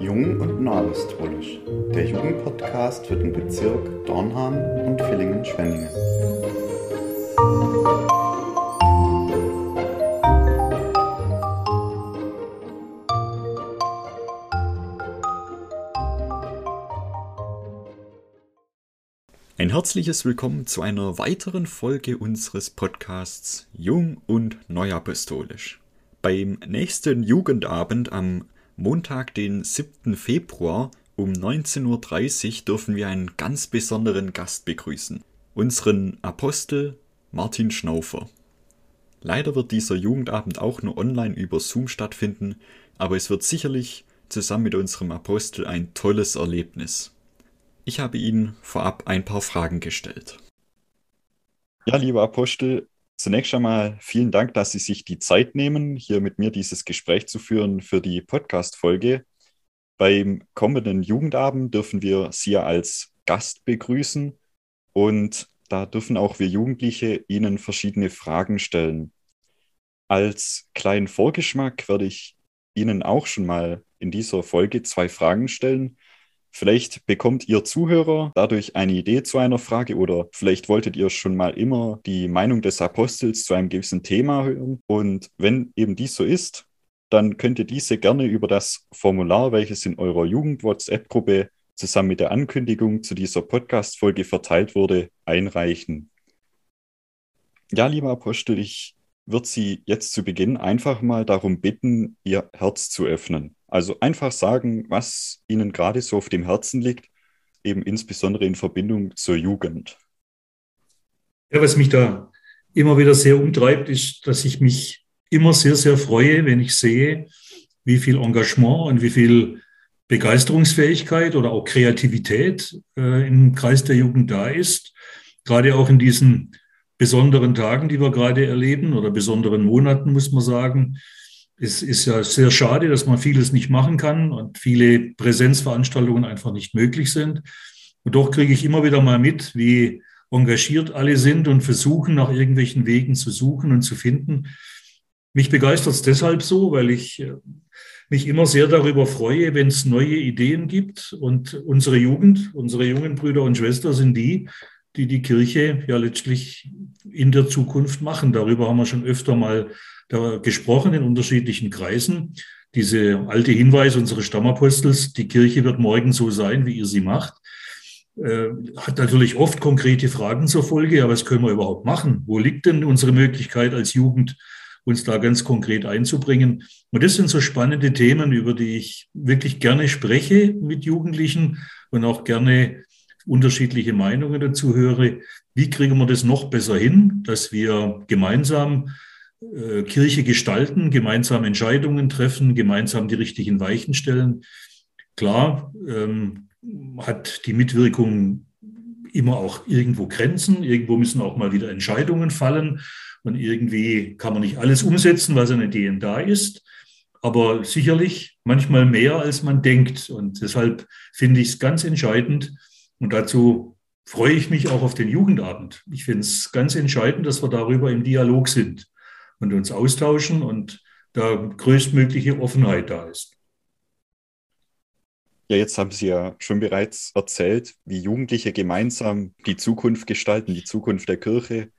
Jung und Neuapostolisch, der Jugendpodcast für den Bezirk Dornham und Villingen-Schwenningen. Ein herzliches Willkommen zu einer weiteren Folge unseres Podcasts Jung und Neuapostolisch. Beim nächsten Jugendabend am Montag, den 7. Februar um 19.30 Uhr dürfen wir einen ganz besonderen Gast begrüßen. Unseren Apostel Martin Schnaufer. Leider wird dieser Jugendabend auch nur online über Zoom stattfinden, aber es wird sicherlich zusammen mit unserem Apostel ein tolles Erlebnis. Ich habe Ihnen vorab ein paar Fragen gestellt. Ja, lieber Apostel, zunächst einmal vielen Dank, dass Sie sich die Zeit nehmen, hier mit mir dieses Gespräch zu führen für die Podcast-Folge. Beim kommenden Jugendabend dürfen wir Sie als Gast begrüßen und da dürfen auch wir Jugendliche Ihnen verschiedene Fragen stellen. Als kleinen Vorgeschmack werde ich Ihnen auch schon mal in dieser Folge zwei Fragen stellen, Vielleicht bekommt ihr Zuhörer dadurch eine Idee zu einer Frage oder vielleicht wolltet ihr schon mal immer die Meinung des Apostels zu einem gewissen Thema hören. Und wenn eben dies so ist, dann könnt ihr diese gerne über das Formular, welches in eurer Jugend-WhatsApp-Gruppe zusammen mit der Ankündigung zu dieser Podcast-Folge verteilt wurde, einreichen. Ja, lieber Apostel, ich würde Sie jetzt zu Beginn einfach mal darum bitten, Ihr Herz zu öffnen. Also einfach sagen, was Ihnen gerade so auf dem Herzen liegt, eben insbesondere in Verbindung zur Jugend. Ja, was mich da immer wieder sehr umtreibt, ist, dass ich mich immer sehr, sehr freue, wenn ich sehe, wie viel Engagement und wie viel Begeisterungsfähigkeit oder auch Kreativität äh, im Kreis der Jugend da ist. Gerade auch in diesen besonderen Tagen, die wir gerade erleben oder besonderen Monaten, muss man sagen, es ist ja sehr schade, dass man vieles nicht machen kann und viele Präsenzveranstaltungen einfach nicht möglich sind. Und doch kriege ich immer wieder mal mit, wie engagiert alle sind und versuchen, nach irgendwelchen Wegen zu suchen und zu finden. Mich begeistert es deshalb so, weil ich äh, mich immer sehr darüber freue, wenn es neue Ideen gibt. Und unsere Jugend, unsere jungen Brüder und Schwestern sind die, die die Kirche ja letztlich in der Zukunft machen. Darüber haben wir schon öfter mal gesprochen in unterschiedlichen Kreisen. Diese alte Hinweis unseres Stammapostels, die Kirche wird morgen so sein, wie ihr sie macht, äh, hat natürlich oft konkrete Fragen zur Folge. Ja, was können wir überhaupt machen? Wo liegt denn unsere Möglichkeit als Jugend, uns da ganz konkret einzubringen? Und das sind so spannende Themen, über die ich wirklich gerne spreche mit Jugendlichen und auch gerne unterschiedliche Meinungen dazu höre. Wie kriegen wir das noch besser hin, dass wir gemeinsam äh, Kirche gestalten, gemeinsam Entscheidungen treffen, gemeinsam die richtigen Weichen stellen. Klar ähm, hat die Mitwirkung immer auch irgendwo Grenzen. Irgendwo müssen auch mal wieder Entscheidungen fallen. Und irgendwie kann man nicht alles umsetzen, was an Ideen da ist. Aber sicherlich manchmal mehr, als man denkt. Und deshalb finde ich es ganz entscheidend. Und dazu freue ich mich auch auf den Jugendabend. Ich finde es ganz entscheidend, dass wir darüber im Dialog sind und uns austauschen und da größtmögliche Offenheit da ist. Ja, jetzt haben Sie ja schon bereits erzählt, wie Jugendliche gemeinsam die Zukunft gestalten, die Zukunft der Kirche,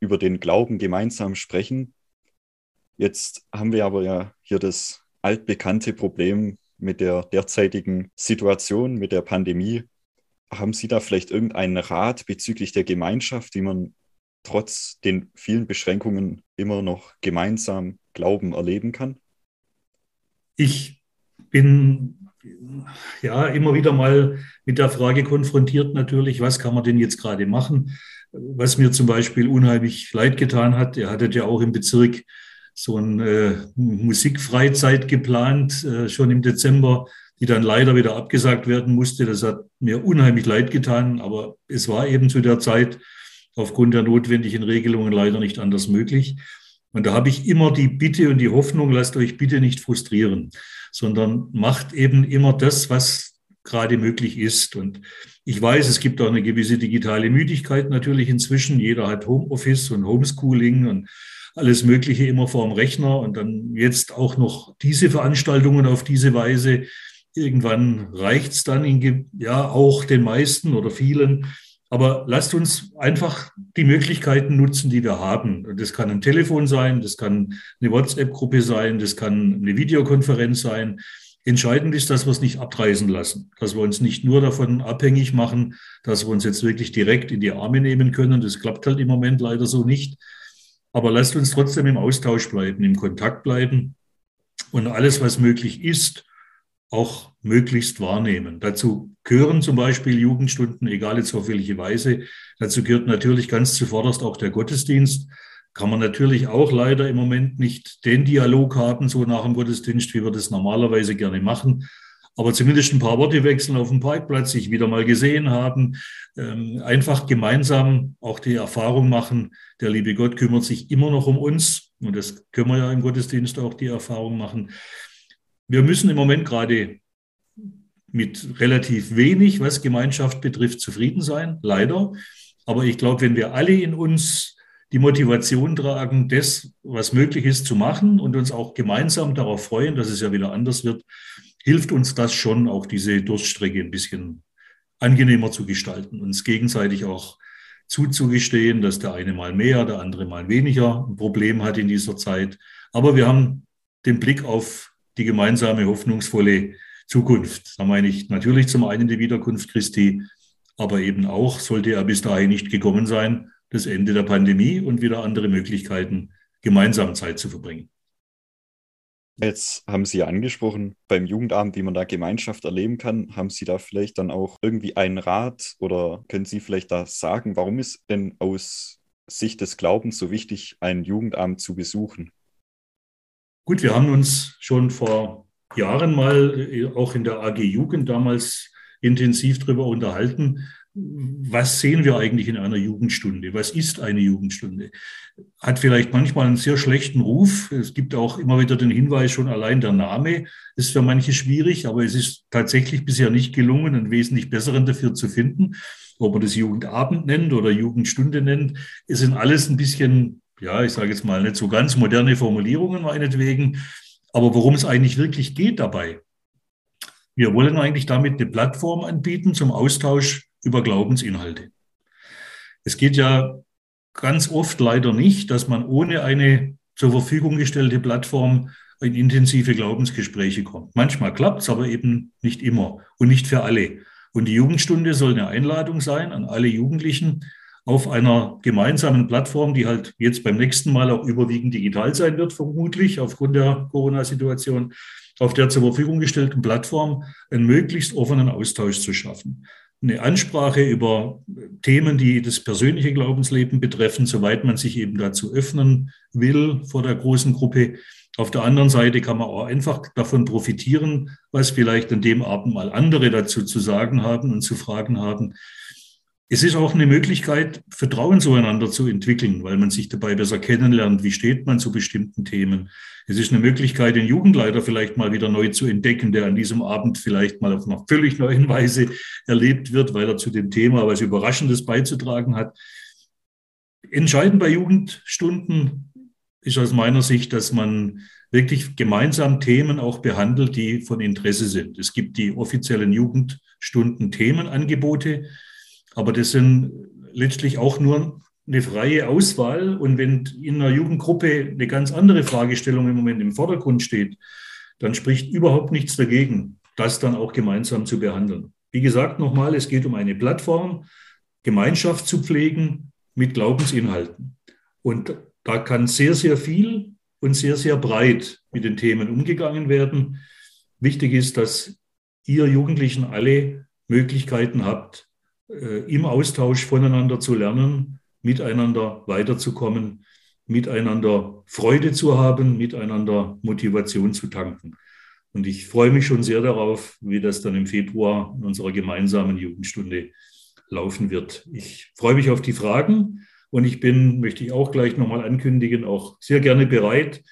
über den Glauben gemeinsam sprechen. Jetzt haben wir aber ja hier das altbekannte Problem mit der derzeitigen Situation, mit der Pandemie. Haben Sie da vielleicht irgendeinen Rat bezüglich der Gemeinschaft, wie man trotz den vielen Beschränkungen immer noch gemeinsam Glauben erleben kann? Ich bin ja immer wieder mal mit der Frage konfrontiert natürlich, was kann man denn jetzt gerade machen? Was mir zum Beispiel unheimlich leid getan hat, ihr hattet ja auch im Bezirk so eine äh, Musikfreizeit geplant, äh, schon im Dezember, die dann leider wieder abgesagt werden musste. Das hat mir unheimlich leid getan, aber es war eben zu der Zeit aufgrund der notwendigen Regelungen leider nicht anders möglich. Und da habe ich immer die Bitte und die Hoffnung, lasst euch bitte nicht frustrieren, sondern macht eben immer das, was gerade möglich ist. Und ich weiß, es gibt auch eine gewisse digitale Müdigkeit natürlich inzwischen. Jeder hat Homeoffice und Homeschooling und alles Mögliche immer vor dem Rechner und dann jetzt auch noch diese Veranstaltungen auf diese Weise. Irgendwann reicht es dann in, ja auch den meisten oder vielen. Aber lasst uns einfach die Möglichkeiten nutzen, die wir haben. Das kann ein Telefon sein, das kann eine WhatsApp-Gruppe sein, das kann eine Videokonferenz sein. Entscheidend ist, dass wir es nicht abreißen lassen, dass wir uns nicht nur davon abhängig machen, dass wir uns jetzt wirklich direkt in die Arme nehmen können. Das klappt halt im Moment leider so nicht. Aber lasst uns trotzdem im Austausch bleiben, im Kontakt bleiben und alles, was möglich ist, auch möglichst wahrnehmen. Dazu gehören zum Beispiel Jugendstunden, egal jetzt auf welche Weise. Dazu gehört natürlich ganz zuvorderst auch der Gottesdienst kann man natürlich auch leider im Moment nicht den Dialog haben, so nach dem Gottesdienst, wie wir das normalerweise gerne machen. Aber zumindest ein paar Worte wechseln auf dem Parkplatz, sich wieder mal gesehen haben, ähm, einfach gemeinsam auch die Erfahrung machen, der liebe Gott kümmert sich immer noch um uns. Und das können wir ja im Gottesdienst auch die Erfahrung machen. Wir müssen im Moment gerade mit relativ wenig, was Gemeinschaft betrifft, zufrieden sein, leider. Aber ich glaube, wenn wir alle in uns die Motivation tragen, das, was möglich ist, zu machen und uns auch gemeinsam darauf freuen, dass es ja wieder anders wird, hilft uns das schon, auch diese Durststrecke ein bisschen angenehmer zu gestalten, uns gegenseitig auch zuzugestehen, dass der eine mal mehr, der andere mal weniger ein Problem hat in dieser Zeit. Aber wir haben den Blick auf die gemeinsame hoffnungsvolle Zukunft. Da meine ich natürlich zum einen die Wiederkunft Christi, aber eben auch, sollte er bis dahin nicht gekommen sein, das Ende der Pandemie und wieder andere Möglichkeiten, gemeinsam Zeit zu verbringen. Jetzt haben Sie ja angesprochen, beim Jugendabend, wie man da Gemeinschaft erleben kann, haben Sie da vielleicht dann auch irgendwie einen Rat oder können Sie vielleicht da sagen, warum ist denn aus Sicht des Glaubens so wichtig, einen Jugendabend zu besuchen? Gut, wir haben uns schon vor Jahren mal äh, auch in der AG Jugend damals intensiv darüber unterhalten, was sehen wir eigentlich in einer Jugendstunde? Was ist eine Jugendstunde? Hat vielleicht manchmal einen sehr schlechten Ruf. Es gibt auch immer wieder den Hinweis, schon allein der Name ist für manche schwierig, aber es ist tatsächlich bisher nicht gelungen, einen wesentlich besseren dafür zu finden. Ob man das Jugendabend nennt oder Jugendstunde nennt, es sind alles ein bisschen, ja, ich sage jetzt mal nicht so ganz moderne Formulierungen meinetwegen. Aber worum es eigentlich wirklich geht dabei, wir wollen eigentlich damit eine Plattform anbieten zum Austausch über Glaubensinhalte. Es geht ja ganz oft leider nicht, dass man ohne eine zur Verfügung gestellte Plattform in intensive Glaubensgespräche kommt. Manchmal klappt es, aber eben nicht immer und nicht für alle. Und die Jugendstunde soll eine Einladung sein an alle Jugendlichen auf einer gemeinsamen Plattform, die halt jetzt beim nächsten Mal auch überwiegend digital sein wird, vermutlich aufgrund der Corona-Situation, auf der zur Verfügung gestellten Plattform einen möglichst offenen Austausch zu schaffen eine Ansprache über Themen, die das persönliche Glaubensleben betreffen, soweit man sich eben dazu öffnen will vor der großen Gruppe. Auf der anderen Seite kann man auch einfach davon profitieren, was vielleicht an dem Abend mal andere dazu zu sagen haben und zu fragen haben. Es ist auch eine Möglichkeit, Vertrauen zueinander zu entwickeln, weil man sich dabei besser kennenlernt. Wie steht man zu bestimmten Themen? Es ist eine Möglichkeit, den Jugendleiter vielleicht mal wieder neu zu entdecken, der an diesem Abend vielleicht mal auf einer völlig neuen Weise erlebt wird, weil er zu dem Thema was Überraschendes beizutragen hat. Entscheidend bei Jugendstunden ist aus meiner Sicht, dass man wirklich gemeinsam Themen auch behandelt, die von Interesse sind. Es gibt die offiziellen Jugendstunden Themenangebote, aber das sind letztlich auch nur eine freie Auswahl. Und wenn in einer Jugendgruppe eine ganz andere Fragestellung im Moment im Vordergrund steht, dann spricht überhaupt nichts dagegen, das dann auch gemeinsam zu behandeln. Wie gesagt, nochmal, es geht um eine Plattform, Gemeinschaft zu pflegen mit Glaubensinhalten. Und da kann sehr, sehr viel und sehr, sehr breit mit den Themen umgegangen werden. Wichtig ist, dass ihr Jugendlichen alle Möglichkeiten habt, im Austausch voneinander zu lernen, miteinander weiterzukommen, miteinander Freude zu haben, miteinander Motivation zu tanken. Und ich freue mich schon sehr darauf, wie das dann im Februar in unserer gemeinsamen Jugendstunde laufen wird. Ich freue mich auf die Fragen und ich bin, möchte ich auch gleich nochmal ankündigen, auch sehr gerne bereit,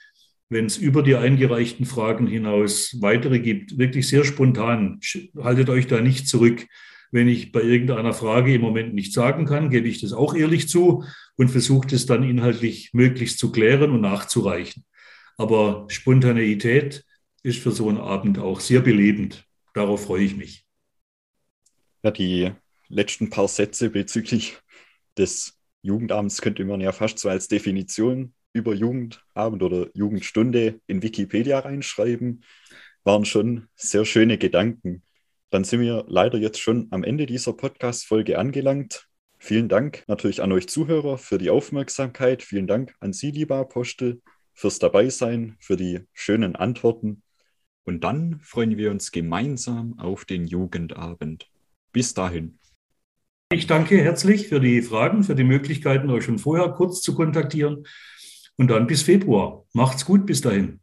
wenn es über die eingereichten Fragen hinaus weitere gibt, wirklich sehr spontan. Haltet euch da nicht zurück Wenn ich bei irgendeiner Frage im Moment nicht sagen kann, gebe ich das auch ehrlich zu und versuche das dann inhaltlich möglichst zu klären und nachzureichen. Aber Spontaneität ist für so einen Abend auch sehr belebend. Darauf freue ich mich. Ja, die letzten paar Sätze bezüglich des Jugendabends könnte man ja fast so als Definition über Jugendabend oder Jugendstunde in Wikipedia reinschreiben. Waren schon sehr schöne Gedanken. Dann sind wir leider jetzt schon am Ende dieser Podcast-Folge angelangt. Vielen Dank natürlich an euch Zuhörer für die Aufmerksamkeit. Vielen Dank an Sie, lieber Apostel, fürs Dabeisein, für die schönen Antworten. Und dann freuen wir uns gemeinsam auf den Jugendabend. Bis dahin. Ich danke herzlich für die Fragen, für die Möglichkeiten, euch schon vorher kurz zu kontaktieren. Und dann bis Februar. Macht's gut bis dahin.